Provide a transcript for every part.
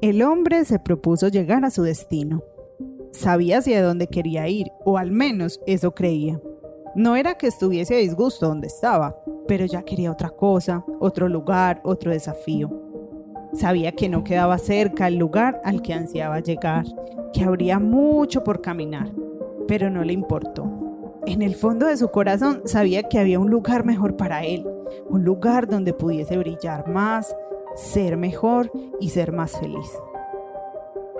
El hombre se propuso llegar a su destino. Sabía hacia dónde quería ir, o al menos eso creía. No era que estuviese a disgusto donde estaba, pero ya quería otra cosa, otro lugar, otro desafío. Sabía que no quedaba cerca el lugar al que ansiaba llegar, que habría mucho por caminar, pero no le importó. En el fondo de su corazón sabía que había un lugar mejor para él, un lugar donde pudiese brillar más, ser mejor y ser más feliz.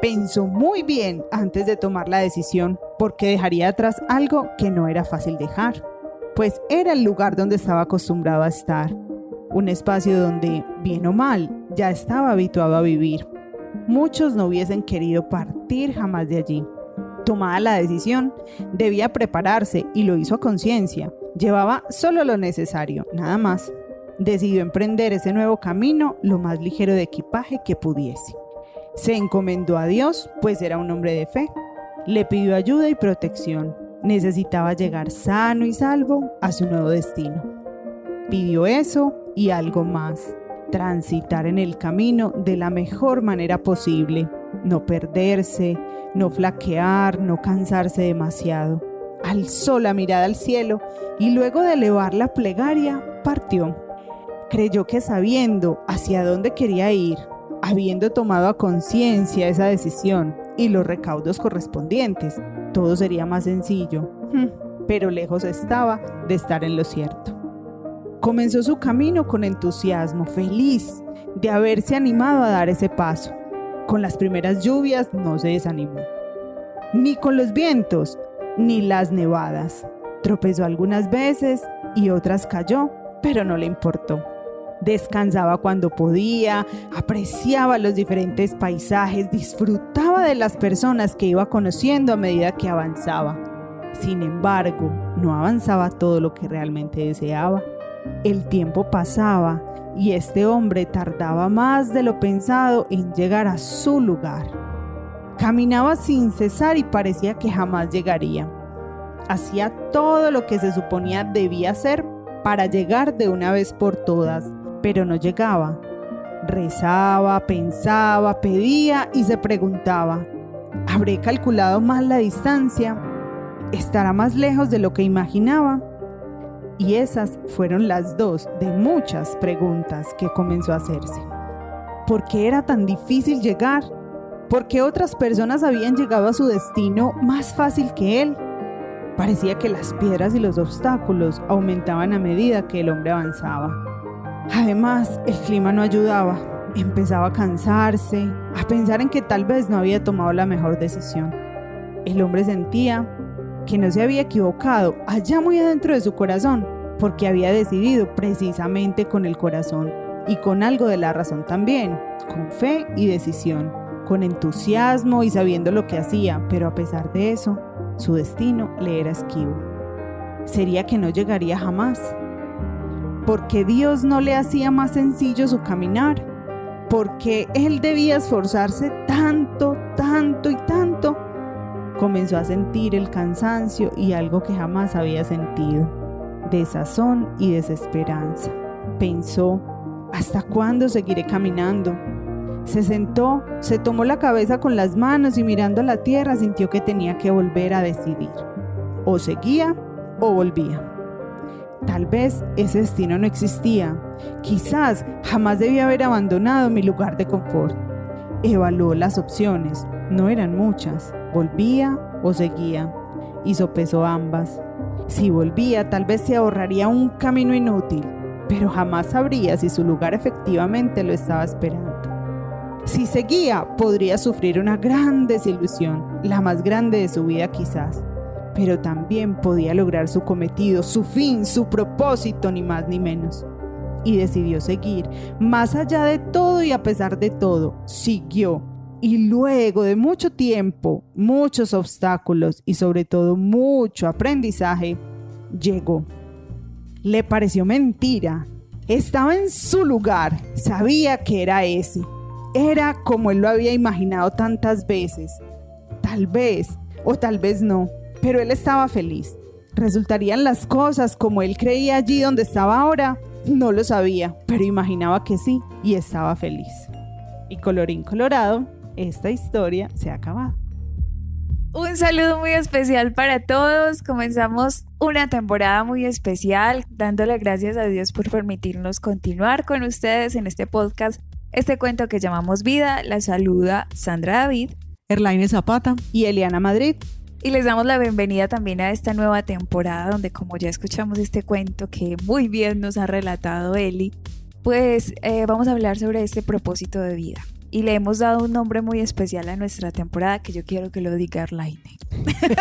Pensó muy bien antes de tomar la decisión porque dejaría atrás algo que no era fácil dejar, pues era el lugar donde estaba acostumbrado a estar, un espacio donde, bien o mal, ya estaba habituado a vivir. Muchos no hubiesen querido partir jamás de allí. Tomada la decisión, debía prepararse y lo hizo a conciencia. Llevaba solo lo necesario, nada más. Decidió emprender ese nuevo camino lo más ligero de equipaje que pudiese. Se encomendó a Dios, pues era un hombre de fe. Le pidió ayuda y protección. Necesitaba llegar sano y salvo a su nuevo destino. Pidió eso y algo más. Transitar en el camino de la mejor manera posible. No perderse, no flaquear, no cansarse demasiado. Alzó la mirada al cielo y luego de elevar la plegaria, partió. Creyó que sabiendo hacia dónde quería ir, Habiendo tomado a conciencia esa decisión y los recaudos correspondientes, todo sería más sencillo, hmm, pero lejos estaba de estar en lo cierto. Comenzó su camino con entusiasmo, feliz de haberse animado a dar ese paso. Con las primeras lluvias no se desanimó, ni con los vientos, ni las nevadas. Tropezó algunas veces y otras cayó, pero no le importó descansaba cuando podía, apreciaba los diferentes paisajes, disfrutaba de las personas que iba conociendo a medida que avanzaba. Sin embargo, no avanzaba todo lo que realmente deseaba. El tiempo pasaba y este hombre tardaba más de lo pensado en llegar a su lugar. Caminaba sin cesar y parecía que jamás llegaría. Hacía todo lo que se suponía debía hacer para llegar de una vez por todas, pero no llegaba. Rezaba, pensaba, pedía y se preguntaba, ¿habré calculado mal la distancia? ¿Estará más lejos de lo que imaginaba? Y esas fueron las dos de muchas preguntas que comenzó a hacerse. ¿Por qué era tan difícil llegar? ¿Por qué otras personas habían llegado a su destino más fácil que él? Parecía que las piedras y los obstáculos aumentaban a medida que el hombre avanzaba. Además, el clima no ayudaba. Empezaba a cansarse, a pensar en que tal vez no había tomado la mejor decisión. El hombre sentía que no se había equivocado allá muy adentro de su corazón, porque había decidido precisamente con el corazón y con algo de la razón también, con fe y decisión, con entusiasmo y sabiendo lo que hacía, pero a pesar de eso, su destino le era esquivo. Sería que no llegaría jamás, porque Dios no le hacía más sencillo su caminar, porque él debía esforzarse tanto, tanto y tanto, comenzó a sentir el cansancio y algo que jamás había sentido, desazón y desesperanza. Pensó, ¿hasta cuándo seguiré caminando? Se sentó, se tomó la cabeza con las manos y mirando a la tierra sintió que tenía que volver a decidir. O seguía o volvía. Tal vez ese destino no existía. Quizás jamás debía haber abandonado mi lugar de confort. Evaluó las opciones. No eran muchas. Volvía o seguía. Y sopesó ambas. Si volvía, tal vez se ahorraría un camino inútil, pero jamás sabría si su lugar efectivamente lo estaba esperando. Si seguía, podría sufrir una gran desilusión, la más grande de su vida quizás pero también podía lograr su cometido, su fin, su propósito, ni más ni menos. Y decidió seguir, más allá de todo y a pesar de todo, siguió. Y luego de mucho tiempo, muchos obstáculos y sobre todo mucho aprendizaje, llegó. Le pareció mentira. Estaba en su lugar, sabía que era ese. Era como él lo había imaginado tantas veces. Tal vez, o tal vez no, pero él estaba feliz. ¿Resultarían las cosas como él creía allí donde estaba ahora? No lo sabía, pero imaginaba que sí y estaba feliz. Y colorín colorado, esta historia se ha acabado. Un saludo muy especial para todos. Comenzamos una temporada muy especial, dándole gracias a Dios por permitirnos continuar con ustedes en este podcast. Este cuento que llamamos Vida, la saluda Sandra David, Erlaine Zapata y Eliana Madrid. Y les damos la bienvenida también a esta nueva temporada donde como ya escuchamos este cuento que muy bien nos ha relatado Eli, pues eh, vamos a hablar sobre este propósito de vida. Y le hemos dado un nombre muy especial a nuestra temporada que yo quiero que lo diga Arlaine.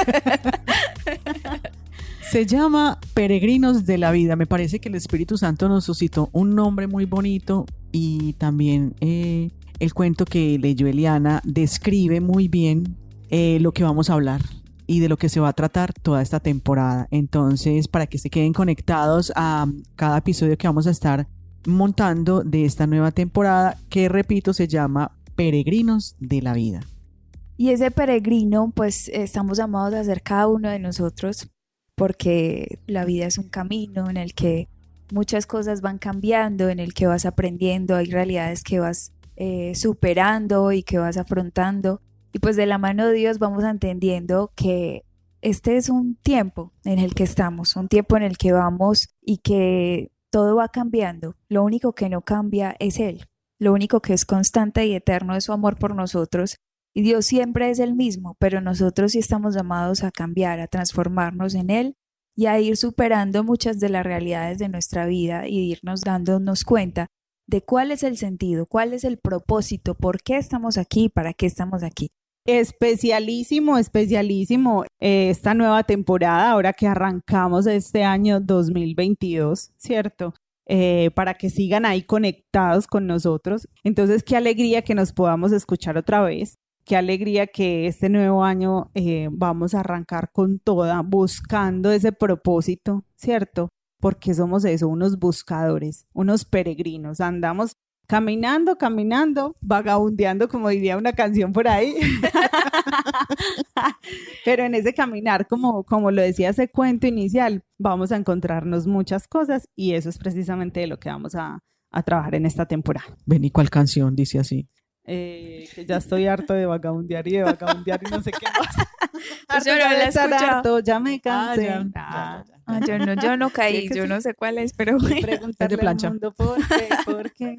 Se llama Peregrinos de la Vida. Me parece que el Espíritu Santo nos suscitó un nombre muy bonito y también eh, el cuento que leyó Eliana describe muy bien eh, lo que vamos a hablar y de lo que se va a tratar toda esta temporada. Entonces, para que se queden conectados a cada episodio que vamos a estar montando de esta nueva temporada que, repito, se llama Peregrinos de la Vida. Y ese peregrino, pues estamos llamados a ser cada uno de nosotros porque la vida es un camino en el que muchas cosas van cambiando, en el que vas aprendiendo, hay realidades que vas eh, superando y que vas afrontando. Y pues de la mano de Dios vamos entendiendo que este es un tiempo en el que estamos, un tiempo en el que vamos y que todo va cambiando. Lo único que no cambia es Él. Lo único que es constante y eterno es su amor por nosotros. Y Dios siempre es el mismo, pero nosotros sí estamos llamados a cambiar, a transformarnos en Él y a ir superando muchas de las realidades de nuestra vida y irnos dándonos cuenta de cuál es el sentido, cuál es el propósito, por qué estamos aquí, para qué estamos aquí. Especialísimo, especialísimo eh, esta nueva temporada, ahora que arrancamos este año 2022, ¿cierto? Eh, para que sigan ahí conectados con nosotros. Entonces, qué alegría que nos podamos escuchar otra vez. Qué alegría que este nuevo año eh, vamos a arrancar con toda, buscando ese propósito, ¿cierto? Porque somos eso, unos buscadores, unos peregrinos. Andamos caminando, caminando, vagabundeando, como diría una canción por ahí. Pero en ese caminar, como, como lo decía ese cuento inicial, vamos a encontrarnos muchas cosas y eso es precisamente lo que vamos a, trabajar en esta temporada. Ven, ¿y cuál canción dice así? Eh, que ya estoy harto de vagabundear y de vagabundear y no sé qué más. Pues yo no la estar harto, ya me cansé. Ah, ah, yo, no, yo no caí, yo no sé cuál es, pero a preguntarle al mundo por qué, por qué.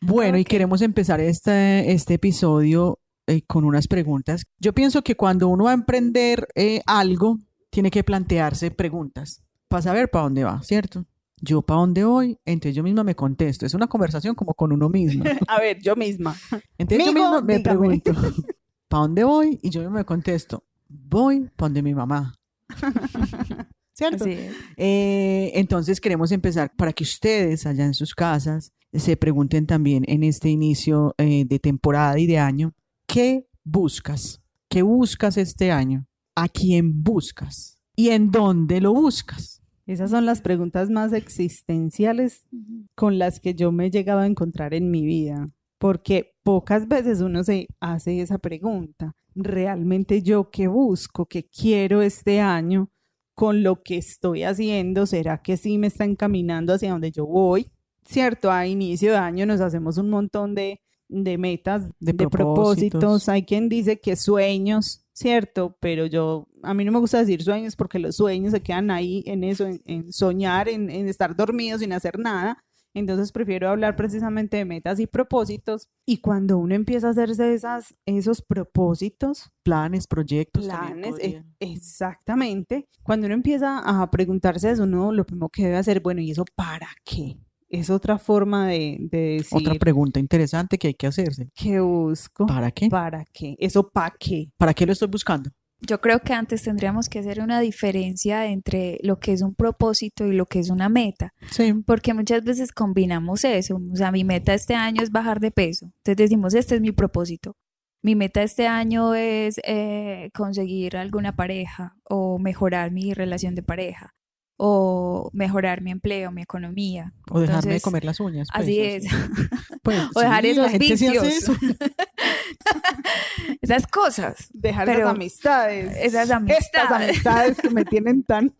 Bueno, y queremos empezar este, este episodio eh, con unas preguntas. Yo pienso que cuando uno va a emprender eh, algo, tiene que plantearse preguntas para saber para dónde va, ¿cierto? Yo para dónde voy, entonces yo misma me contesto. Es una conversación como con uno mismo. a ver, yo misma. Entonces yo misma me pregunto, ¿para dónde voy? Y yo misma me contesto, voy para donde mi mamá. ¿Cierto? Eh, entonces queremos empezar para que ustedes allá en sus casas se pregunten también en este inicio eh, de temporada y de año, ¿qué buscas? ¿Qué buscas este año? ¿A quién buscas? ¿Y en dónde lo buscas? Esas son las preguntas más existenciales con las que yo me he llegado a encontrar en mi vida, porque pocas veces uno se hace esa pregunta. ¿Realmente yo qué busco, qué quiero este año con lo que estoy haciendo? ¿Será que sí me está encaminando hacia donde yo voy? cierto, a inicio de año nos hacemos un montón de, metas, de, propósitos. Hay quien dice que sueños, cierto, pero yo, a mí no me gusta decir sueños porque los sueños se quedan ahí en eso, en, soñar, en, estar dormidos sin hacer nada. Entonces prefiero hablar precisamente de metas y propósitos. Y cuando uno empieza a hacerse esas, esos propósitos, planes, proyectos, planes, e, exactamente. Cuando uno empieza a preguntarse eso, uno lo primero que debe hacer, bueno, ¿y eso para qué? Es otra forma de, decir. Otra pregunta interesante que hay que hacerse. ¿Qué busco? ¿Para qué? ¿Para qué? ¿Eso para qué? ¿Para qué lo estoy buscando? Yo creo que antes tendríamos que hacer una diferencia entre lo que es un propósito y lo que es una meta. Sí. Porque muchas veces combinamos eso. O sea, mi meta este año es bajar de peso. Entonces decimos, este es mi propósito. Mi meta este año es eh, conseguir alguna pareja o mejorar mi relación de pareja o mejorar mi empleo, mi economía. O dejarme de comer las uñas. Pues, así es. Pues, o dejar esos vicios. esas cosas. Dejar Pero esas amistades. Esas amistades. Estas amistades que me tienen tan...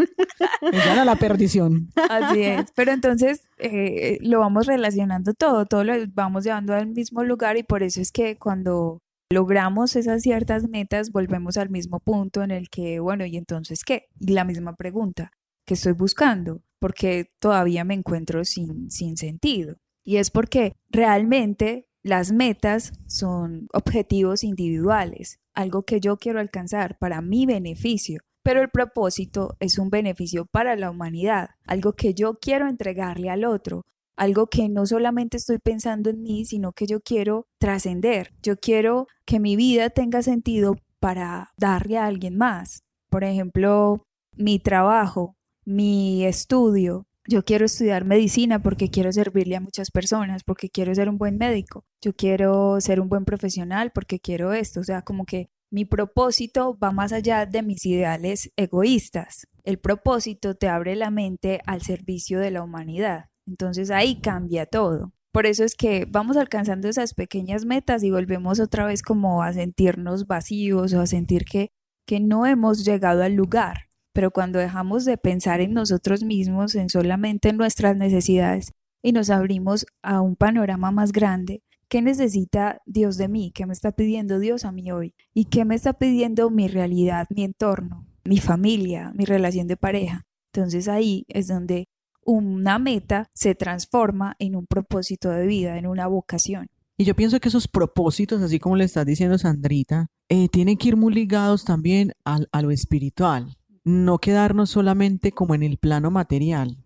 Me llevan a la perdición. Así es. Pero entonces eh, lo vamos relacionando todo, todo lo vamos llevando al mismo lugar y por eso es que cuando logramos esas ciertas metas, volvemos al mismo punto en el que, bueno, ¿y entonces qué? Y la misma pregunta, ¿qué estoy buscando? Porque todavía me encuentro sin, sin sentido. Y es porque realmente las metas son objetivos individuales, algo que yo quiero alcanzar para mi beneficio, pero el propósito es un beneficio para la humanidad, algo que yo quiero entregarle al otro, algo que no solamente estoy pensando en mí, sino que yo quiero trascender, yo quiero que mi vida tenga sentido para darle a alguien más. Por ejemplo, mi trabajo, mi estudio. Yo quiero estudiar medicina porque quiero servirle a muchas personas, porque quiero ser un buen médico. Yo quiero ser un buen profesional porque quiero esto. O sea, como que mi propósito va más allá de mis ideales egoístas. El propósito te abre la mente al servicio de la humanidad. Entonces ahí cambia todo. Por eso es que vamos alcanzando esas pequeñas metas y volvemos otra vez como a sentirnos vacíos o a sentir que, que no hemos llegado al lugar. Pero cuando dejamos de pensar en nosotros mismos, en solamente nuestras necesidades y nos abrimos a un panorama más grande, ¿qué necesita Dios de mí? ¿Qué me está pidiendo Dios a mí hoy? ¿Y qué me está pidiendo mi realidad, mi entorno, mi familia, mi relación de pareja? Entonces ahí es donde una meta se transforma en un propósito de vida, en una vocación. Y yo pienso que esos propósitos, así como le estás diciendo Sandrita, eh, tienen que ir muy ligados también al, a lo espiritual, no quedarnos solamente como en el plano material.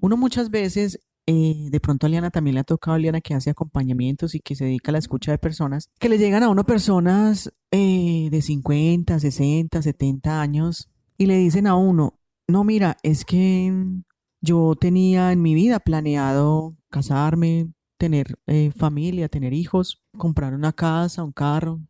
Uno muchas veces, eh, de pronto a Liana también le ha tocado a Liana que hace acompañamientos y que se dedica a la escucha de personas, que le llegan a uno personas eh, de 50, 60, 70 años y le dicen a uno, no, mira, es que yo tenía en mi vida planeado casarme, tener eh, familia, tener hijos, comprar una casa, un carro,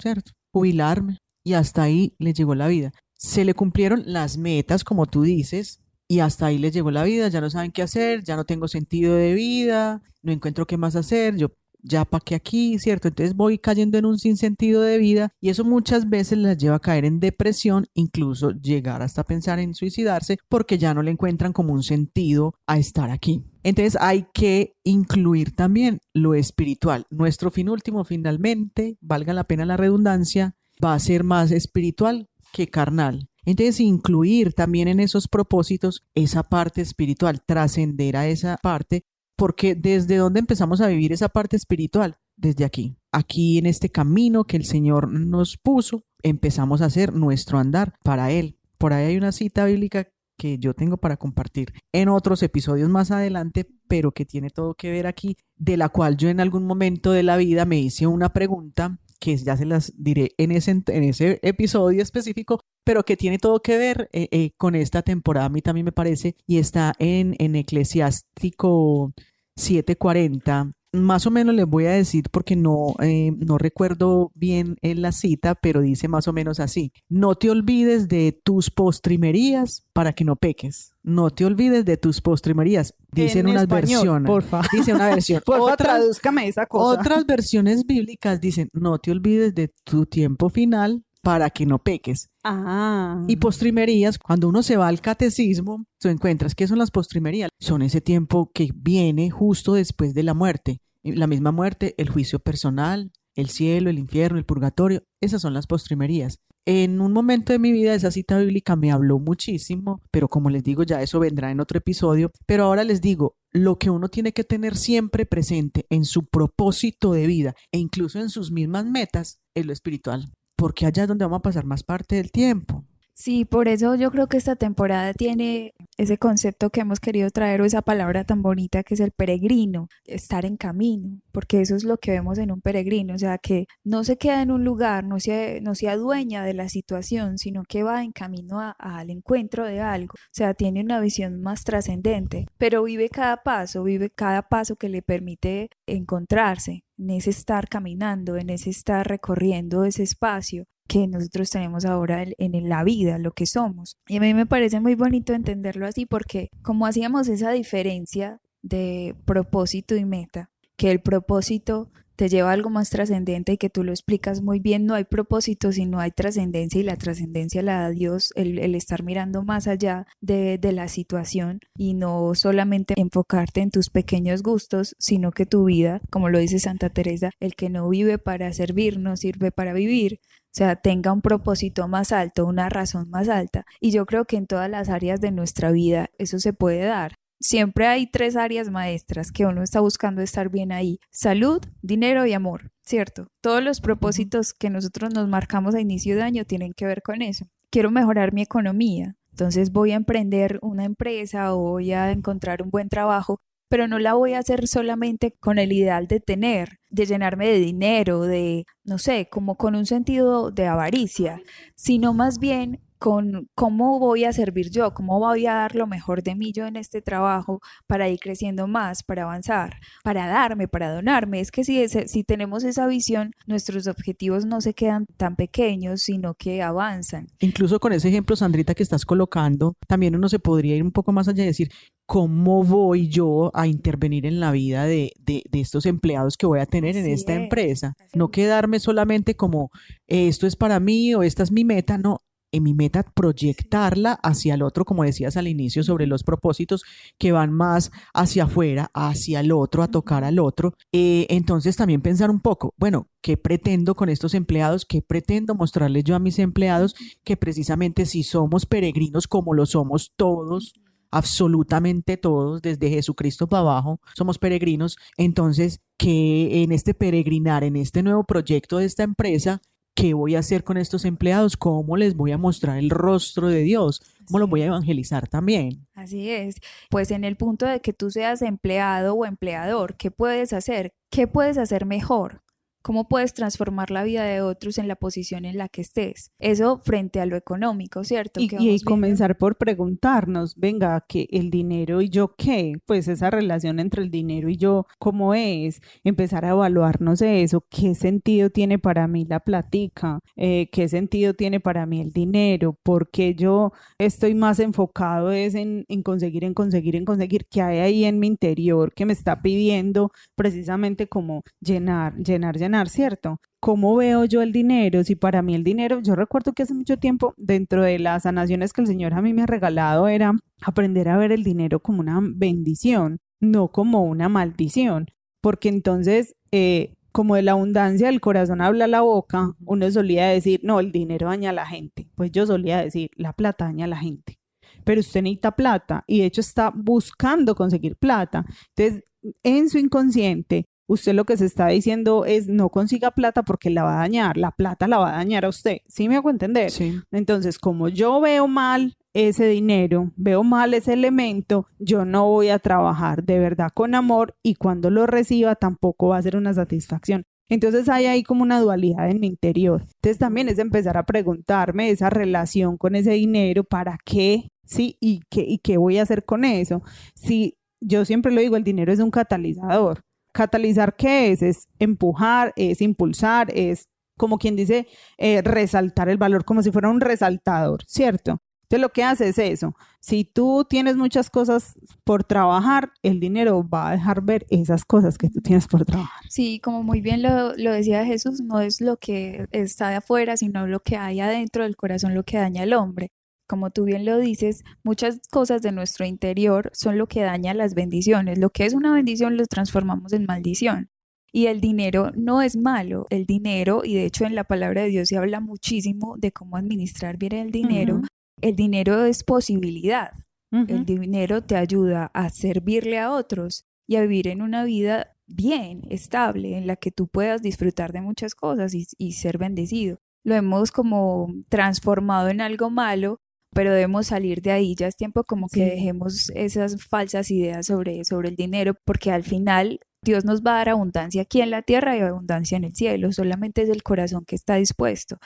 ¿cierto? Jubilarme. Y hasta ahí le llegó la vida. Se le cumplieron las metas, como tú dices, y hasta ahí les llegó la vida. Ya no saben qué hacer, ya no tengo sentido de vida, no encuentro qué más hacer. Yo ya pa' que aquí, ¿cierto? Entonces voy cayendo en un sinsentido de vida y eso muchas veces las lleva a caer en depresión, incluso llegar hasta pensar en suicidarse porque ya no le encuentran como un sentido a estar aquí. Entonces hay que incluir también lo espiritual. Nuestro fin último, finalmente, valga la pena la redundancia, va a ser más espiritual que carnal. Entonces, incluir también en esos propósitos esa parte espiritual, trascender a esa parte porque desde dónde empezamos a vivir esa parte espiritual, desde aquí, aquí en este camino que el Señor nos puso, empezamos a hacer nuestro andar para Él. Por ahí hay una cita bíblica que yo tengo para compartir en otros episodios más adelante, pero que tiene todo que ver aquí, de la cual yo en algún momento de la vida me hice una pregunta que ya se las diré en ese, en ese episodio específico, pero que tiene todo que ver eh, eh, con esta temporada, a mí también me parece, y está en, en Eclesiástico 740. Más o menos les voy a decir porque no, eh, no recuerdo bien en la cita, pero dice más o menos así. No te olvides de tus postrimerías para que no peques. No te olvides de tus postrimerías. Dicen En unas español, versiones. porfa. Dice una versión. Porfa, Otras- tradúzcame esa cosa. otras versiones bíblicas dicen, no te olvides de tu tiempo final para que no peques. Ah. Y postrimerías, cuando uno se va al catecismo, tú encuentras que son las postrimerías. Son ese tiempo que viene justo después de la muerte. Y La misma muerte, el juicio personal, el cielo, el infierno, el purgatorio. Esas son las postrimerías. En un momento de mi vida esa cita bíblica me habló muchísimo, pero como les digo, ya eso vendrá en otro episodio. Pero ahora les digo, lo que uno tiene que tener siempre presente en su propósito de vida e incluso en sus mismas metas es lo espiritual, porque allá es donde vamos a pasar más parte del tiempo. Sí, por eso yo creo que esta temporada tiene ese concepto que hemos querido traer o esa palabra tan bonita que es el peregrino, estar en camino, porque eso es lo que vemos en un peregrino, o sea, que no se queda en un lugar, no se, no se adueña de la situación, sino que va en camino a- al encuentro de algo, o sea, tiene una visión más trascendente, pero vive cada paso, vive cada paso que le permite encontrarse en ese estar caminando, en ese estar recorriendo ese espacio que nosotros tenemos ahora en, la vida, lo que somos. Y a mí me parece muy bonito entenderlo así porque como hacíamos esa diferencia de propósito y meta, que el propósito te lleva a algo más trascendente y que tú lo explicas muy bien, no hay propósito si no hay trascendencia y la trascendencia la da Dios, el, estar mirando más allá de la situación y no solamente enfocarte en tus pequeños gustos, sino que tu vida, como lo dice Santa Teresa, el que no vive para servir no sirve para vivir, o sea, tenga un propósito más alto, una razón más alta. Y yo creo que en todas las áreas de nuestra vida eso se puede dar siempre hay tres áreas maestras que uno está buscando estar bien ahí. Salud, dinero y amor, ¿cierto? Todos los propósitos que nosotros nos marcamos a inicio de año tienen que ver con eso. Quiero mejorar mi economía, entonces voy a emprender una empresa o voy a encontrar un buen trabajo, pero no la voy a hacer solamente con el ideal de tener, de llenarme de dinero, de, no sé, como con un sentido de avaricia, sino más bien con cómo voy a servir yo, cómo voy a dar lo mejor de mí yo en este trabajo para ir creciendo más, para avanzar, para darme, para donarme. Es que si, si tenemos esa visión, nuestros objetivos no se quedan tan pequeños, sino que avanzan. Incluso con ese ejemplo, Sandrita, que estás colocando, también uno se podría ir un poco más allá y decir, ¿cómo voy yo a intervenir en la vida de, de, estos empleados que voy a tener en esta empresa? No quedarme solamente como, esto es para mí o esta es mi meta, no, en mi meta proyectarla hacia el otro, como decías al inicio, sobre los propósitos que van más hacia afuera, hacia el otro, a tocar al otro. Eh, entonces también pensar un poco, bueno, ¿qué pretendo con estos empleados? ¿Qué pretendo mostrarles yo a mis empleados? Que precisamente si somos peregrinos como lo somos todos, absolutamente todos, desde Jesucristo para abajo, somos peregrinos, entonces que en este peregrinar, en este nuevo proyecto de esta empresa, ¿Qué voy a hacer con estos empleados? ¿Cómo les voy a mostrar el rostro de Dios? ¿Cómo los voy a evangelizar también? Así es. Pues en el punto de que tú seas empleado o empleador, ¿qué puedes hacer? ¿Qué puedes hacer mejor? ¿Cómo puedes transformar la vida de otros en la posición en la que estés? Eso frente a lo económico, ¿cierto? Y, comenzar por preguntarnos, venga, que el dinero y yo qué? Pues esa relación entre el dinero y yo, ¿cómo es? Empezar a evaluarnos eso, ¿qué sentido tiene para mí la platica? Eh, ¿Qué sentido tiene para mí el dinero? Porque yo estoy más enfocado es en, en conseguir, en conseguir, en conseguir, ¿qué hay ahí en mi interior que me está pidiendo precisamente como llenar, llenar, llenar? ¿Cierto? ¿Cómo veo yo el dinero? Si para mí el dinero, yo recuerdo que hace mucho tiempo, dentro de las sanaciones que el Señor a mí me ha regalado, era aprender a ver el dinero como una bendición, no como una maldición, porque entonces, eh, como de la abundancia del corazón habla la boca, uno solía decir, no, el dinero daña a la gente. Pues yo solía decir, la plata daña a la gente. Pero usted necesita plata y de hecho está buscando conseguir plata. Entonces, en su inconsciente, usted lo que se está diciendo es no consiga plata porque la va a dañar, la plata la va a dañar a usted. ¿Sí me hago entender? Sí. Entonces, como yo veo mal ese dinero, veo mal ese elemento, yo no voy a trabajar de verdad con amor y cuando lo reciba tampoco va a ser una satisfacción. Entonces hay ahí como una dualidad en mi interior. Entonces también es empezar a preguntarme esa relación con ese dinero, ¿para qué? ¿Sí? ¿Y qué, y qué voy a hacer con eso? Si yo siempre lo digo, el dinero es un catalizador. Catalizar, ¿qué es? Es empujar, es impulsar, es como quien dice, eh, resaltar el valor como si fuera un resaltador, ¿cierto? Entonces lo que hace es eso. Si tú tienes muchas cosas por trabajar, el dinero va a dejar ver esas cosas que tú tienes por trabajar. Sí, como muy bien lo, lo decía Jesús, no es lo que está de afuera, sino lo que hay adentro del corazón lo que daña al hombre como tú bien lo dices, muchas cosas de nuestro interior son lo que daña las bendiciones. Lo que es una bendición lo transformamos en maldición. Y el dinero no es malo, el dinero, y de hecho en la palabra de Dios se habla muchísimo de cómo administrar bien el dinero, el dinero es posibilidad, el dinero te ayuda a servirle a otros y a vivir en una vida bien, estable, en la que tú puedas disfrutar de muchas cosas y, y ser bendecido. Lo hemos como transformado en algo malo pero debemos salir de ahí. Ya es tiempo como que dejemos esas falsas ideas sobre, sobre el dinero, porque al final Dios nos va a dar abundancia aquí en la tierra y abundancia en el cielo. Solamente es el corazón que está dispuesto.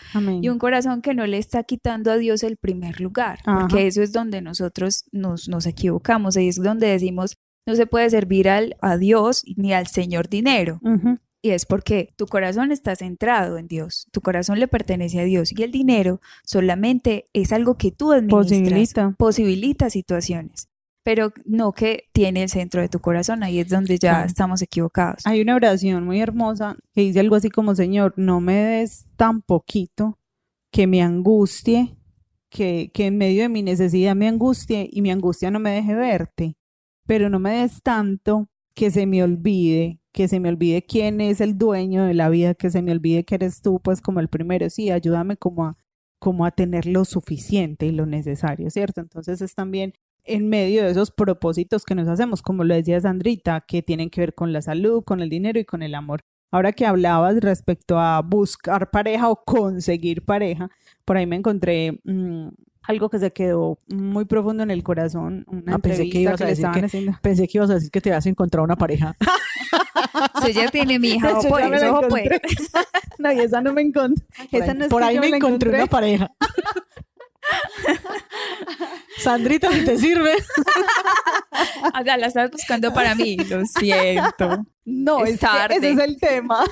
Y un corazón que no le está quitando a Dios el primer lugar, porque eso es donde nosotros nos, nos equivocamos. Ahí es donde decimos, no se puede servir al, a Dios ni al Señor dinero. Y es porque tu corazón está centrado en Dios, tu corazón le pertenece a Dios y el dinero solamente es algo que tú administras, posibilita, posibilita situaciones. pero no que tiene el centro de tu corazón, ahí es donde ya Claro. estamos equivocados. Hay una oración muy hermosa que dice algo así como, Señor, no me des tan poquito que me angustie, que, que en medio de mi necesidad me angustie y mi angustia no me deje verte, pero no me des tanto que se me olvide, que se me olvide quién es el dueño de la vida, que se me olvide que eres tú, pues como el primero, sí, ayúdame como a, a tener lo suficiente y lo necesario, ¿cierto? Entonces es también en medio de esos propósitos que nos hacemos, como lo decía Sandrita, que tienen que ver con la salud, con el dinero y con el amor. Ahora que hablabas respecto a buscar pareja o conseguir pareja, por ahí me encontré mm, algo que se quedó muy profundo en el corazón, una Ah, pensé que ibas que, a decir que- haciendo. Pensé que ibas a decir que te has encontrado una pareja. Usted ya tiene mi hija, hecho, ojo pues, la ojo pues. encontré. No, y esa no me encontré. Por Esa ahí, no es por ahí yo me encontré una pareja. Sandrita, si te sirve. O sea, la estás buscando para mí, lo siento. No, Es es que tarde. ese es el tema.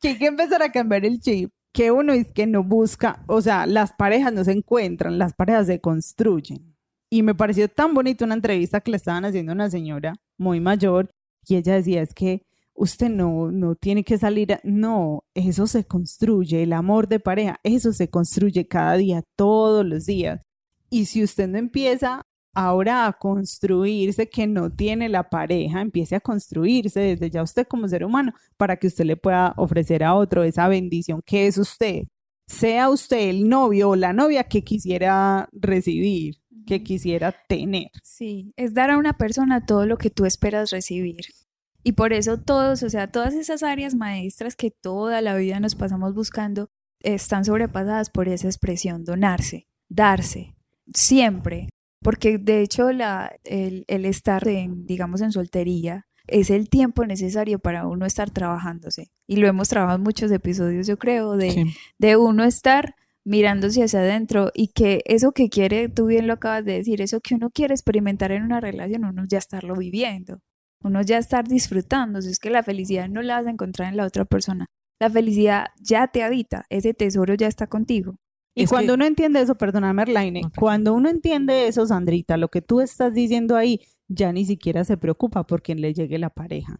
que hay que empezar a cambiar el chip. Que uno es que no busca, o sea, las parejas no se encuentran, las parejas se construyen. Y me pareció tan bonita una entrevista que le estaban haciendo a una señora muy mayor y ella decía, es que usted no, no tiene que salir, a- no, eso se construye, el amor de pareja, eso se construye cada día, todos los días. Y si usted no empieza ahora a construirse que no tiene la pareja, empiece a construirse desde ya usted como ser humano para que usted le pueda ofrecer a otro esa bendición que es usted. Sea usted el novio o la novia que quisiera recibir, que quisiera tener. Sí, es dar a una persona todo lo que tú esperas recibir. Y por eso todos, o sea, todas esas áreas maestras que toda la vida nos pasamos buscando, están sobrepasadas por esa expresión, donarse, darse, siempre. Porque de hecho la, el, el estar, en, digamos, en soltería es el tiempo necesario para uno estar trabajándose. Y lo hemos trabajado en muchos episodios, yo creo, de, Sí. de uno estar mirándose hacia adentro y que eso que quiere, tú bien lo acabas de decir, eso que uno quiere experimentar en una relación, uno ya estarlo viviendo, uno ya estar disfrutando, si es que la felicidad no la vas a encontrar en la otra persona, la felicidad ya te habita, ese tesoro ya está contigo. Y Es cuando que- uno entiende eso, perdóname, Erlaine, tranquila. cuando uno entiende eso, Sandrita, lo que tú estás diciendo ahí, ya ni siquiera se preocupa por quien le llegue la pareja.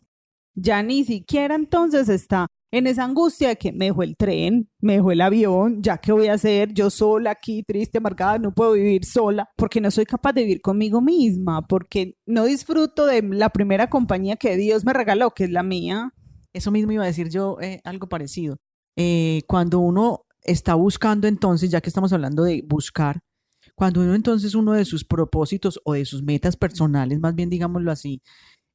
Ya ni siquiera entonces está en esa angustia de que me dejó el tren, me dejó el avión, ya qué voy a hacer, yo sola aquí, triste, amargada, no puedo vivir sola, porque no soy capaz de vivir conmigo misma, porque no disfruto de la primera compañía que Dios me regaló, que es la mía. Eso mismo iba a decir yo, eh, algo parecido. Eh, cuando uno está buscando entonces, ya que estamos hablando de buscar, cuando uno entonces uno de sus propósitos o de sus metas personales, más bien digámoslo así,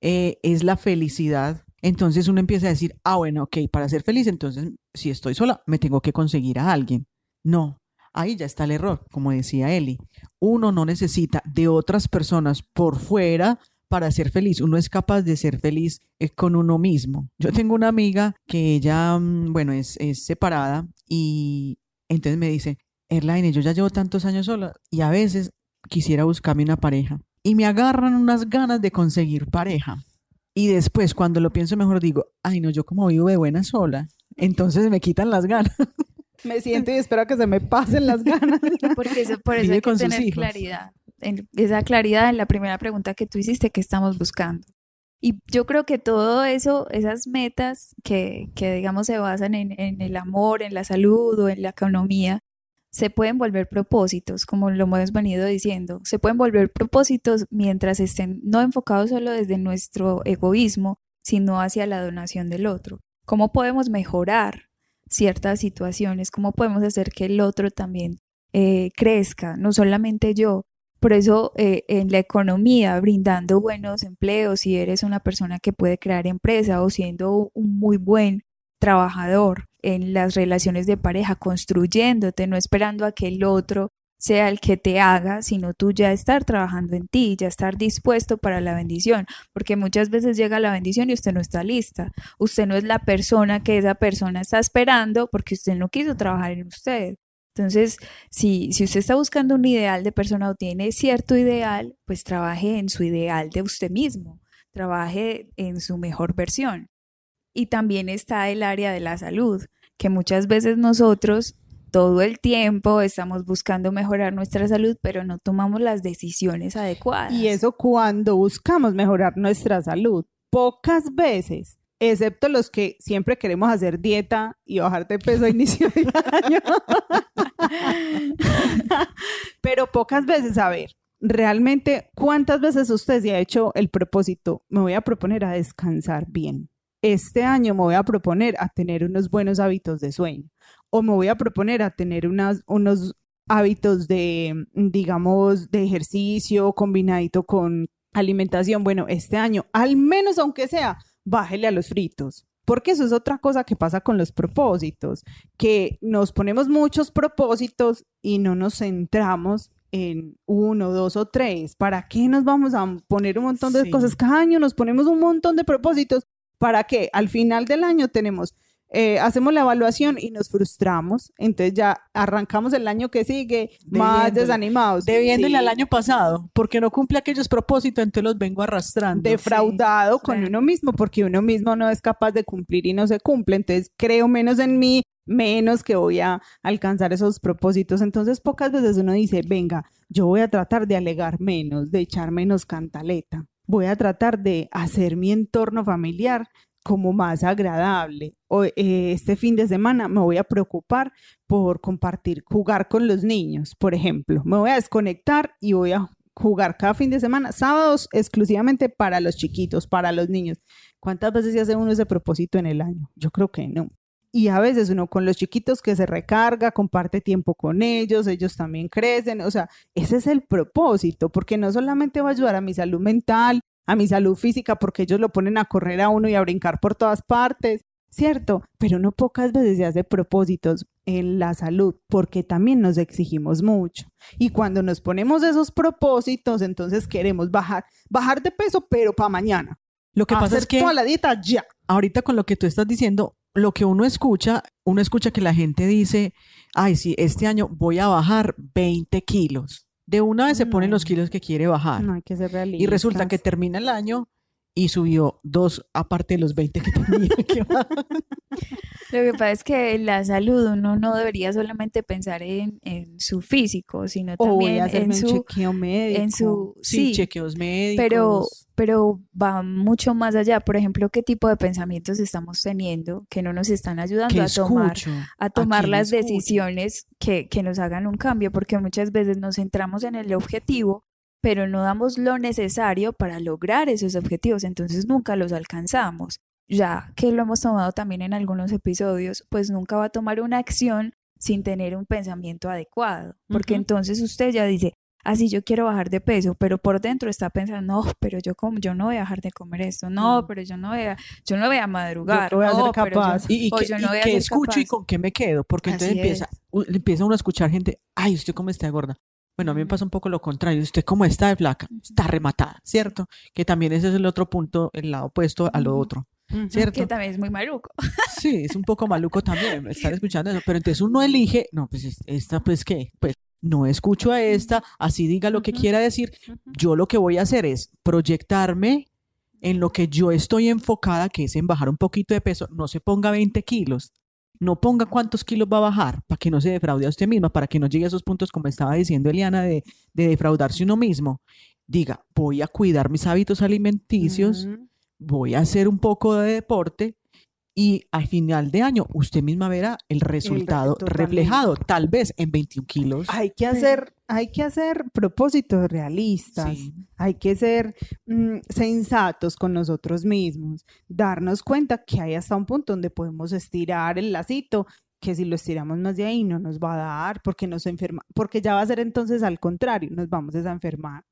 eh, es la felicidad, entonces uno empieza a decir, ah, bueno, ok, para ser feliz, entonces si estoy sola, me tengo que conseguir a alguien. No, ahí ya está el error, como decía Eli. Uno no necesita de otras personas por fuera para ser feliz. Uno es capaz de ser feliz eh, con uno mismo. Yo tengo una amiga que ella, mm, bueno, es, es separada y entonces me dice, Erlaine, yo ya llevo tantos años sola y a veces quisiera buscarme una pareja. Y me agarran unas ganas de conseguir pareja. Y después, cuando lo pienso mejor, digo, ay, no, yo como vivo de buena sola. Entonces me quitan las ganas. Me siento y espero que se me pasen las ganas. Porque eso, por eso Vive hay que tener claridad. En- esa claridad en la primera pregunta que tú hiciste, que estamos buscando? Y yo creo que todo eso, esas metas que, que digamos se basan en, en el amor, en la salud o en la economía, se pueden volver propósitos, como lo hemos venido diciendo. Se pueden volver propósitos mientras estén no enfocados solo desde nuestro egoísmo, sino hacia la donación del otro. ¿Cómo podemos mejorar ciertas situaciones? ¿Cómo podemos hacer que el otro también eh, crezca? No solamente yo. Por eso eh, en la economía, brindando buenos empleos, si eres una persona que puede crear empresa o siendo un muy buen trabajador en las relaciones de pareja, construyéndote, no esperando a que el otro sea el que te haga, sino tú ya estar trabajando en ti, ya estar dispuesto para la bendición, porque muchas veces llega la bendición y usted no está lista, usted no es la persona que esa persona está esperando porque usted no quiso trabajar en usted. Entonces, si, si usted está buscando un ideal de persona o tiene cierto ideal, pues trabaje en su ideal de usted mismo, trabaje en su mejor versión. Y también está el área de la salud, que muchas veces nosotros todo el tiempo estamos buscando mejorar nuestra salud, pero no tomamos las decisiones adecuadas. Y eso cuando buscamos mejorar nuestra salud, pocas veces, excepto los que siempre queremos hacer dieta y bajar de peso a inicio de año. pero pocas veces, a ver, realmente, ¿cuántas veces usted se ha hecho el propósito? Me voy a proponer a descansar bien. Este año me voy a proponer a tener unos buenos hábitos de sueño o me voy a proponer a tener unas, unos hábitos de, digamos, de ejercicio combinadito con alimentación. Bueno, este año, al menos aunque sea, bájele a los fritos. Porque eso es otra cosa que pasa con los propósitos, que nos ponemos muchos propósitos y no nos centramos en uno, dos o tres. ¿Para qué nos vamos a poner un montón de cosas? Cada año nos ponemos un montón de propósitos. ¿Para qué? Al final del año tenemos eh, hacemos la evaluación y nos frustramos, entonces ya arrancamos el año que sigue más desanimados. Debiéndole al año pasado, porque no cumple aquellos propósitos, entonces los vengo arrastrando. Defraudado con uno mismo, porque uno mismo no es capaz de cumplir y no se cumple, entonces creo menos en mí, menos que voy a alcanzar esos propósitos. Entonces pocas veces uno dice, venga, yo voy a tratar de alegar menos, de echar menos cantaleta. Voy a tratar de hacer mi entorno familiar como más agradable. O, eh, este fin de semana me voy a preocupar por compartir, jugar con los niños, por ejemplo. Me voy a desconectar y voy a jugar cada fin de semana, sábados exclusivamente para los chiquitos, para los niños. ¿Cuántas veces se hace uno ese propósito en el año? Yo creo que no. Y a veces uno con los chiquitos que se recarga, comparte tiempo con ellos, ellos también crecen. O sea, ese es el propósito, porque no solamente va a ayudar a mi salud mental, a mi salud física porque ellos lo ponen a correr a uno y a brincar por todas partes, ¿cierto? Pero no pocas veces se hace propósitos en la salud porque también nos exigimos mucho. Y cuando nos ponemos esos propósitos, entonces queremos bajar, bajar de peso, pero para mañana. Lo que pasa es que toda la dieta ya. Ahorita con lo que tú estás diciendo, lo que uno escucha, uno escucha que la gente dice, ay, sí, este año voy a bajar 20 kilos de una vez se ponen los kilos que quiere bajar. No hay que ser realista. Y resulta que termina el año y subió dos aparte de los 20 que tenía que bajar. Lo que pasa es que en la salud uno no debería solamente pensar en, su físico, sino también en su chequeo médico. En su, sí, chequeos médicos. Pero, pero va mucho más allá. Por ejemplo, qué tipo de pensamientos estamos teniendo que no nos están ayudando a tomar, a tomar las decisiones que, que nos hagan un cambio, porque muchas veces nos centramos en el objetivo pero no damos lo necesario para lograr esos objetivos, entonces nunca los alcanzamos ya que lo hemos tomado también en algunos episodios, pues nunca va a tomar una acción sin tener un pensamiento adecuado, porque entonces usted ya dice, así ah, yo quiero bajar de peso, pero por dentro está pensando, no, pero yo como yo no voy a dejar de comer esto, no, mm. pero yo no voy a, yo no voy a madrugar, yo voy a ser capaz. y, que, escucho y con qué me quedo, porque entonces empieza, empieza uno a escuchar gente, ay, usted cómo está gorda. Bueno, a mí me pasa un poco lo contrario. Usted cómo está de flaca, está rematada, ¿cierto? Que también ese es el otro punto, el lado opuesto a lo otro. ¿Cierto? Que también es muy maluco. Sí, es un poco maluco también estar escuchando eso, pero entonces uno elige, no, pues esta, pues qué, pues no escucho a esta, así diga lo que quiera decir, yo lo que voy a hacer es proyectarme en lo que yo estoy enfocada, que es en bajar un poquito de peso, no se ponga 20 kilos, no ponga cuántos kilos va a bajar para que no se defraude a usted misma, para que no llegue a esos puntos, como estaba diciendo Eliana, de, de defraudarse uno mismo. Diga, voy a cuidar mis hábitos alimenticios, voy a hacer un poco de deporte y al final de año usted misma verá el resultado reflejado, tal vez en 21 kilos. Hay que hacer, hay que hacer propósitos realistas, hay que ser mm, sensatos con nosotros mismos, darnos cuenta que hay hasta un punto donde podemos estirar el lacito que si lo estiramos más de ahí no nos va a dar porque nos enferma, porque ya va a ser entonces al contrario, nos vamos a enfermar.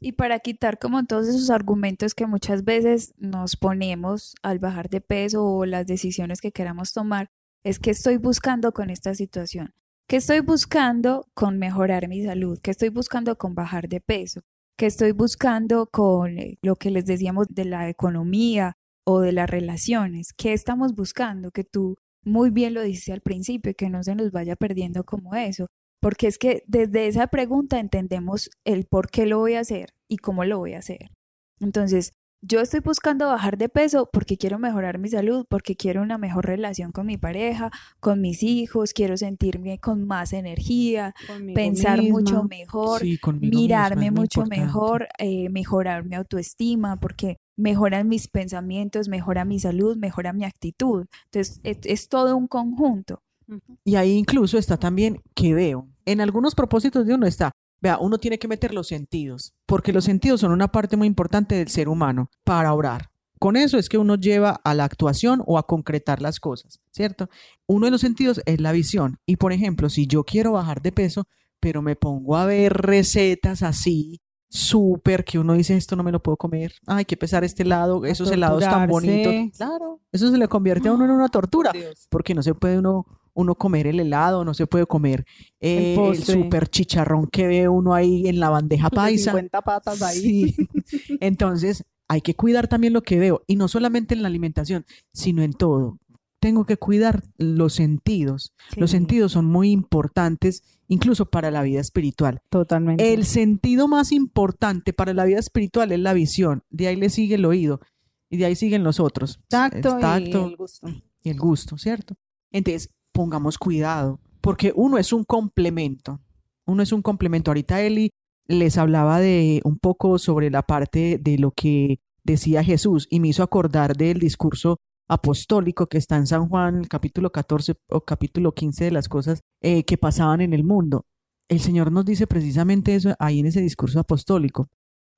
Y para quitar como todos esos argumentos que muchas veces nos ponemos al bajar de peso o las decisiones que queramos tomar, es que estoy buscando con esta situación. ¿Qué estoy buscando con mejorar mi salud? ¿Qué estoy buscando con bajar de peso? ¿Qué estoy buscando con eh, lo que les decíamos de la economía o de las relaciones? ¿Qué estamos buscando? Que tú muy bien lo dijiste al principio, que no se nos vaya perdiendo como eso porque es que desde esa pregunta entendemos el por qué lo voy a hacer y cómo lo voy a hacer. Entonces, yo estoy buscando bajar de peso porque quiero mejorar mi salud, porque quiero una mejor relación con mi pareja, con mis hijos, quiero sentirme con más energía, pensar mucho mejor, mirarme mucho mejor, eh, mejorar mi autoestima, porque mejoran mis pensamientos, mejora mi salud, mejora mi actitud. Entonces, es, todo un conjunto. Y ahí incluso está también que veo. En algunos propósitos de uno está, Vea, uno tiene que meter los sentidos, porque los sentidos son una parte muy importante del ser humano para orar. Con eso es que uno lleva a la actuación o a concretar las cosas, ¿cierto? Uno de los sentidos es la visión. Y por ejemplo, si yo quiero bajar de peso, pero me pongo a ver recetas así, súper, que uno dice, esto no me lo puedo comer, ay, qué pesar este helado, esos helados tan bonitos. Claro, eso se le convierte a uno en una tortura, porque no se puede uno uno comer el helado, no se puede comer eh, el, super chicharrón que ve uno ahí en la bandeja paisa. 50 patas ahí. Entonces, hay que cuidar también lo que veo, y no solamente en la alimentación, sino en todo. Tengo que cuidar los sentidos. Los sentidos son muy importantes, incluso para la vida espiritual. Totalmente. El sentido más importante para la vida espiritual es la visión. De ahí le sigue el oído y de ahí siguen los otros. Tacto, tacto y el gusto. Y el gusto, ¿cierto? Entonces, pongamos cuidado, porque uno es un complemento, uno es un complemento. Ahorita Eli les hablaba de un poco sobre la parte de lo que decía Jesús y me hizo acordar del discurso apostólico que está en San Juan, el capítulo 14 o capítulo 15 de las cosas eh, que pasaban en el mundo. El Señor nos dice precisamente eso ahí en ese discurso apostólico.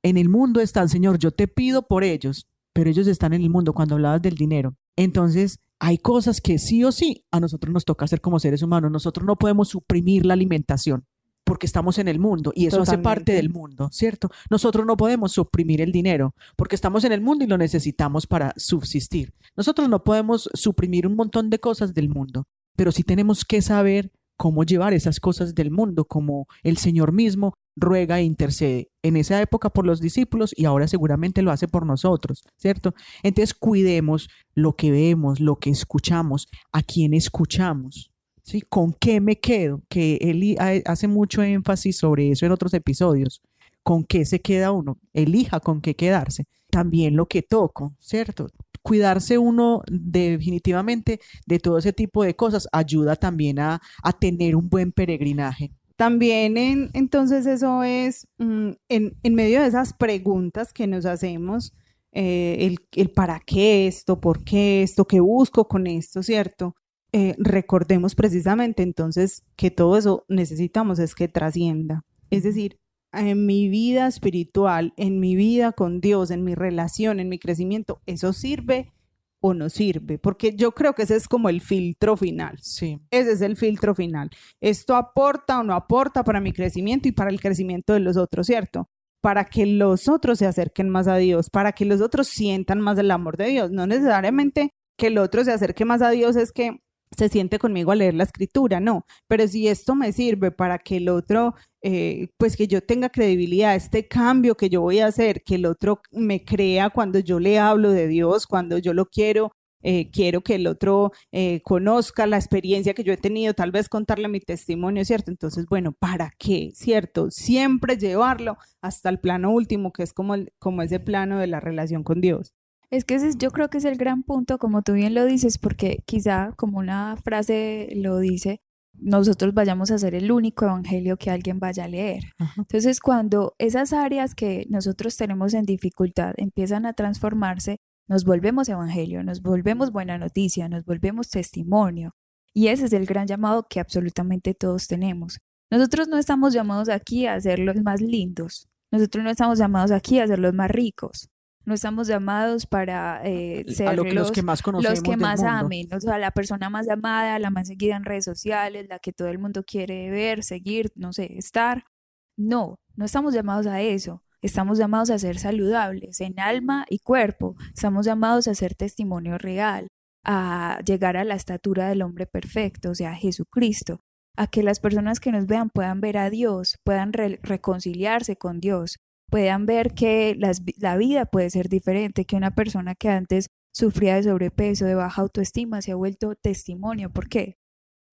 En el mundo está el Señor, yo te pido por ellos, pero ellos están en el mundo cuando hablabas del dinero. Entonces, hay cosas que sí o sí a nosotros nos toca hacer como seres humanos. Nosotros no podemos suprimir la alimentación porque estamos en el mundo y eso hace parte del mundo, ¿cierto? Nosotros no podemos suprimir el dinero porque estamos en el mundo y lo necesitamos para subsistir. Nosotros no podemos suprimir un montón de cosas del mundo, pero sí tenemos que saber cómo llevar esas cosas del mundo, como el Señor mismo ruega e intercede en esa época por los discípulos y ahora seguramente lo hace por nosotros, ¿cierto? Entonces cuidemos lo que vemos, lo que escuchamos, a quién escuchamos, ¿sí? ¿Con qué me quedo? Que él hace mucho énfasis sobre eso en otros episodios. ¿Con qué se queda uno? Elija con qué quedarse. También lo que toco, ¿cierto? Cuidarse uno definitivamente de todo ese tipo de cosas ayuda también a, a tener un buen peregrinaje. También en, entonces eso es mm, en, en, medio de esas preguntas que nos hacemos, eh, el, el, para qué esto, por qué esto, qué busco con esto, ¿cierto? Eh, recordemos precisamente entonces que todo eso necesitamos es que trascienda. Es decir, en mi vida espiritual, en mi vida con Dios, en mi relación, en mi crecimiento, eso sirve o no sirve, porque yo creo que ese es como el filtro final. Sí. Ese es el filtro final. Esto aporta o no aporta para mi crecimiento y para el crecimiento de los otros, ¿cierto? Para que los otros se acerquen más a Dios, para que los otros sientan más el amor de Dios. No necesariamente que el otro se acerque más a Dios es que se siente conmigo a leer la escritura, no, pero si esto me sirve para que el otro, eh, pues que yo tenga credibilidad, este cambio que yo voy a hacer, que el otro me crea cuando yo le hablo de Dios, cuando yo lo quiero, eh, quiero que el otro eh, conozca la experiencia que yo he tenido, tal vez contarle mi testimonio, ¿cierto? Entonces, bueno, ¿para qué? ¿Cierto? Siempre llevarlo hasta el plano último, que es como, como ese plano de la relación con Dios. Es que ese, yo creo que es el gran punto, como tú bien lo dices, porque quizá como una frase lo dice, nosotros vayamos a ser el único evangelio que alguien vaya a leer. Entonces, cuando esas áreas que nosotros tenemos en dificultad empiezan a transformarse, nos volvemos evangelio, nos volvemos buena noticia, nos volvemos testimonio. Y ese es el gran llamado que absolutamente todos tenemos. Nosotros no estamos llamados aquí a ser los más lindos, nosotros no estamos llamados aquí a ser los más ricos, no estamos llamados para eh, ser los, que más conocemos los que más amen, o sea, la persona más amada, la más seguida en redes sociales, la que todo el mundo quiere ver, seguir, no sé, estar. No, no estamos llamados a eso. Estamos llamados a ser saludables en alma y cuerpo. Estamos llamados a ser testimonio real, a llegar a la estatura del hombre perfecto, o sea, Jesucristo, a que las personas que nos vean puedan ver a Dios, puedan reconciliarse con Dios, puedan ver que la vida puede ser diferente, que una persona que antes sufría de sobrepeso, de baja autoestima, se ha vuelto testimonio. ¿Por qué?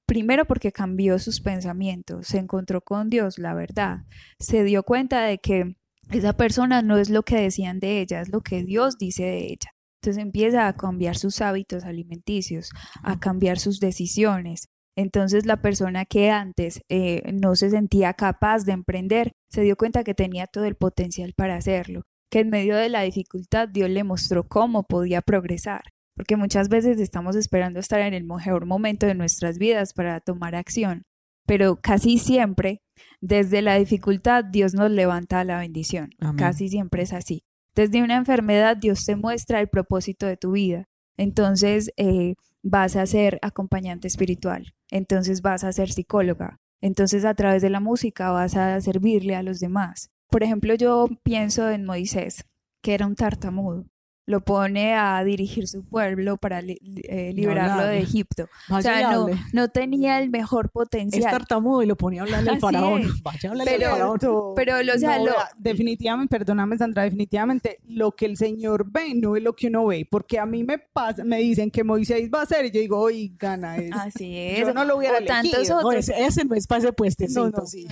Primero porque cambió sus pensamientos, se encontró con Dios, la verdad, se dio cuenta de que esa persona no es lo que decían de ella, es lo que Dios dice de ella. Entonces empieza a cambiar sus hábitos alimenticios, a cambiar sus decisiones. Entonces la persona que antes eh, no se sentía capaz de emprender, se dio cuenta que tenía todo el potencial para hacerlo, que en medio de la dificultad Dios le mostró cómo podía progresar, porque muchas veces estamos esperando estar en el mejor momento de nuestras vidas para tomar acción, pero casi siempre desde la dificultad Dios nos levanta a la bendición, casi siempre es así. Desde una enfermedad Dios te muestra el propósito de tu vida. Entonces eh, vas a ser acompañante espiritual, entonces vas a ser psicóloga, entonces a través de la música vas a servirle a los demás. Por ejemplo, yo pienso en Moisés, que era un tartamudo lo pone a dirigir su pueblo para eh, liberarlo de Egipto. o sea, no, no, tenía el mejor potencial. Es tartamudo y lo ponía a hablarle al faraón. Vaya a pero, al faraón. Pero, o sea, lo... definitivamente, perdóname Sandra, definitivamente lo que el Señor ve no es lo que uno ve, porque a mí me pasa, me dicen que Moisés va a hacer y yo digo, oye, gana eso. Así es. Yo no lo hubiera o tantos otros. ese, no es para ese puestecito. sí.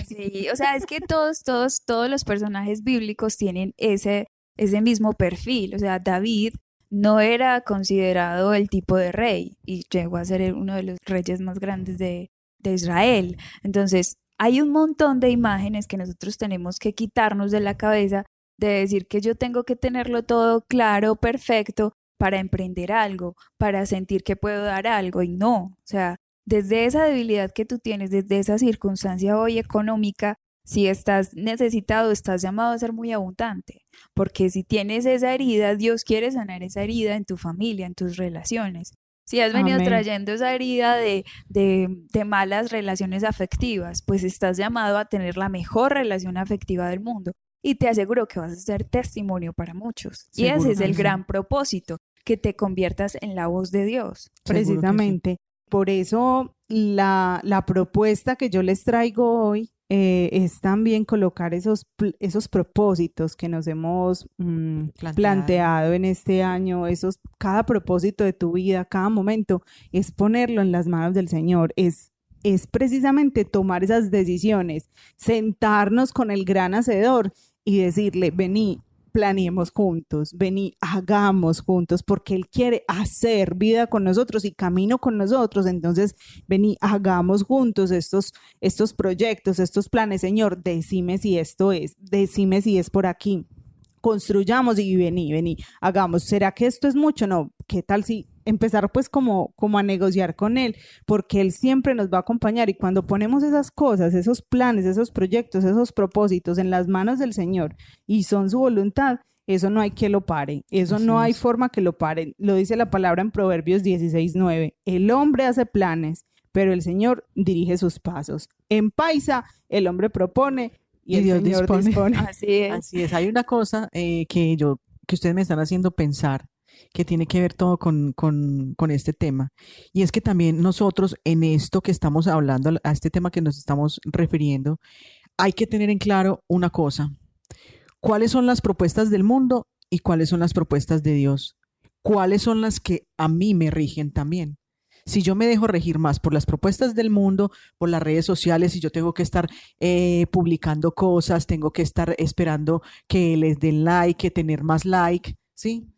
o sea, es que todos, todos, todos los personajes bíblicos tienen ese ese mismo perfil. O sea, David no era considerado el tipo de rey y llegó a ser uno de los reyes más grandes de, de Israel. Entonces, hay un montón de imágenes que nosotros tenemos que quitarnos de la cabeza de decir que yo tengo que tenerlo todo claro, perfecto, para emprender algo, para sentir que puedo dar algo y no, o sea, desde esa debilidad que tú tienes, desde esa circunstancia hoy económica, si estás necesitado, estás llamado a ser muy abundante, porque si tienes esa herida, Dios quiere sanar esa herida en tu familia, en tus relaciones. Si has venido trayendo esa herida de, de, malas relaciones afectivas, pues estás llamado a tener la mejor relación afectiva del mundo. Y te aseguro que vas a ser testimonio para muchos. y ese es el gran propósito, que te conviertas en la voz de Dios. Precisamente. Por eso la, la propuesta que yo les traigo hoy eh, es también colocar esos, esos propósitos que nos hemos mm, planteado. en este año, esos, cada propósito de tu vida, cada momento, es ponerlo en las manos del Señor, es, es precisamente tomar esas decisiones, sentarnos con el gran hacedor y decirle, vení, planeemos juntos, vení, hagamos juntos, porque Él quiere hacer vida con nosotros y camino con nosotros. Entonces, vení, hagamos juntos estos, estos proyectos, estos planes. Señor, decime si esto es, decime si es por aquí. Construyamos y vení, vení, hagamos. ¿Será que esto es mucho? No, ¿qué tal si empezar pues como, como a negociar con él, porque él siempre nos va a acompañar y cuando ponemos esas cosas, esos planes, esos proyectos, esos propósitos en las manos del Señor y son su voluntad, eso no hay que lo pare, eso no hay forma que lo paren. Lo dice la palabra en Proverbios 16:9. El hombre hace planes, pero el Señor dirige sus pasos. En Paisa, el hombre propone y, el Dios Señor dispone. Así es. Así es. Hay una cosa eh, que yo que ustedes me están haciendo pensar que tiene que ver todo con, con, este tema. Y es que también nosotros en esto que estamos hablando, a este tema que nos estamos refiriendo, hay que tener en claro una cosa. ¿Cuáles son las propuestas del mundo y cuáles son las propuestas de Dios? ¿Cuáles son las que a mí me rigen también? Si yo me dejo regir más por las propuestas del mundo, por las redes sociales, y yo tengo que estar eh, publicando cosas, tengo que estar esperando que les den like, que tener más like, ¿sí?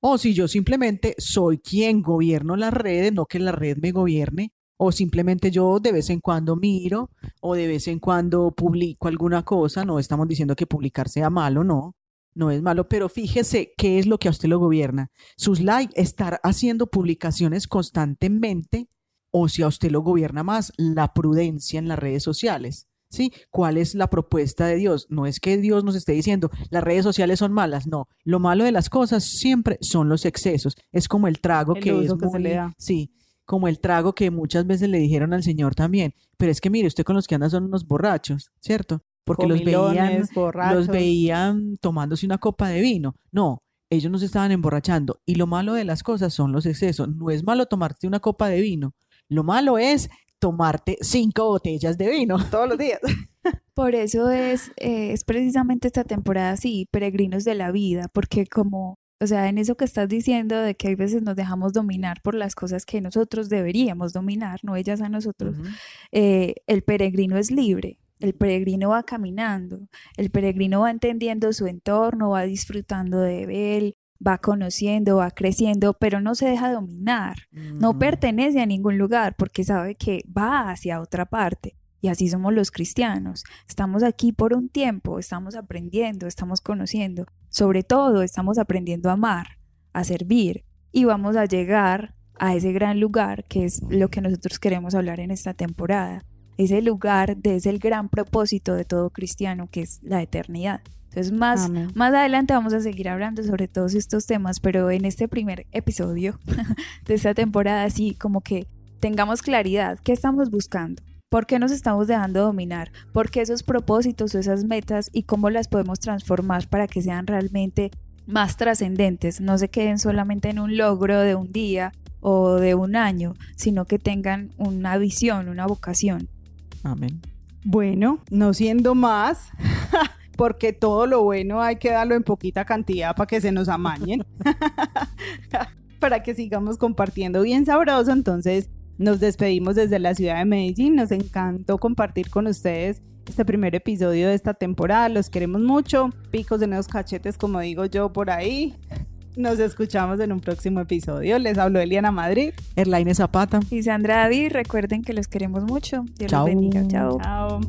O si yo simplemente soy quien gobierno las redes, no que la red me gobierne, o simplemente yo de vez en cuando miro o de vez en cuando publico alguna cosa, no estamos diciendo que publicar sea malo, no, no es malo, pero fíjese qué es lo que a usted lo gobierna. Sus likes, estar haciendo publicaciones constantemente, o si a usted lo gobierna más, la prudencia en las redes sociales. ¿sí? ¿Cuál es la propuesta de Dios? No es que Dios nos esté diciendo, las redes sociales son malas, no. Lo malo de las cosas siempre son los excesos. Es como el trago que es muy, sí, como el trago que muchas veces le dijeron al Señor también. Pero es que mire, usted con los que anda son unos borrachos, ¿cierto? Porque los veían, los veían tomándose una copa de vino. No, ellos nos estaban emborrachando. Y lo malo de las cosas son los excesos. No es malo tomarte una copa de vino. Lo malo es tomarte cinco botellas de vino todos los días. Por eso es, eh, es precisamente esta temporada así, peregrinos de la vida, porque como, o sea, en eso que estás diciendo de que hay veces nos dejamos dominar por las cosas que nosotros deberíamos dominar, no ellas a nosotros, eh, el peregrino es libre. El peregrino va caminando, el peregrino va entendiendo su entorno, va disfrutando de él, va conociendo, va creciendo, pero no se deja dominar, no pertenece a ningún lugar porque sabe que va hacia otra parte. Y así somos los cristianos. Estamos aquí por un tiempo, estamos aprendiendo, estamos conociendo. Sobre todo, estamos aprendiendo a amar, a servir y vamos a llegar a ese gran lugar que es lo que nosotros queremos hablar en esta temporada. Ese lugar de ese gran propósito de todo cristiano que es la eternidad. Entonces más, más adelante vamos a seguir hablando sobre todos estos temas, pero en este primer episodio de esta temporada sí como que tengamos claridad, ¿qué estamos buscando? ¿Por qué nos estamos dejando dominar? ¿Por qué esos propósitos o esas metas y cómo las podemos transformar para que sean realmente más trascendentes? No se queden solamente en un logro de un día o de un año, sino que tengan una visión, una vocación. Amén. Bueno, no siendo más, porque todo lo bueno hay que darlo en poquita cantidad para que se nos amañen, para que sigamos compartiendo bien sabroso. Entonces, nos despedimos desde la ciudad de Medellín. Nos encantó compartir con ustedes este primer episodio de esta temporada. Los queremos mucho. Picos de nuevos cachetes, como digo yo por ahí. Nos escuchamos en un próximo episodio. Les habló Eliana Madrid. Erlaine Zapata. Y Sandra David. Recuerden que los queremos mucho. Dios los bendiga. Chao. Chao.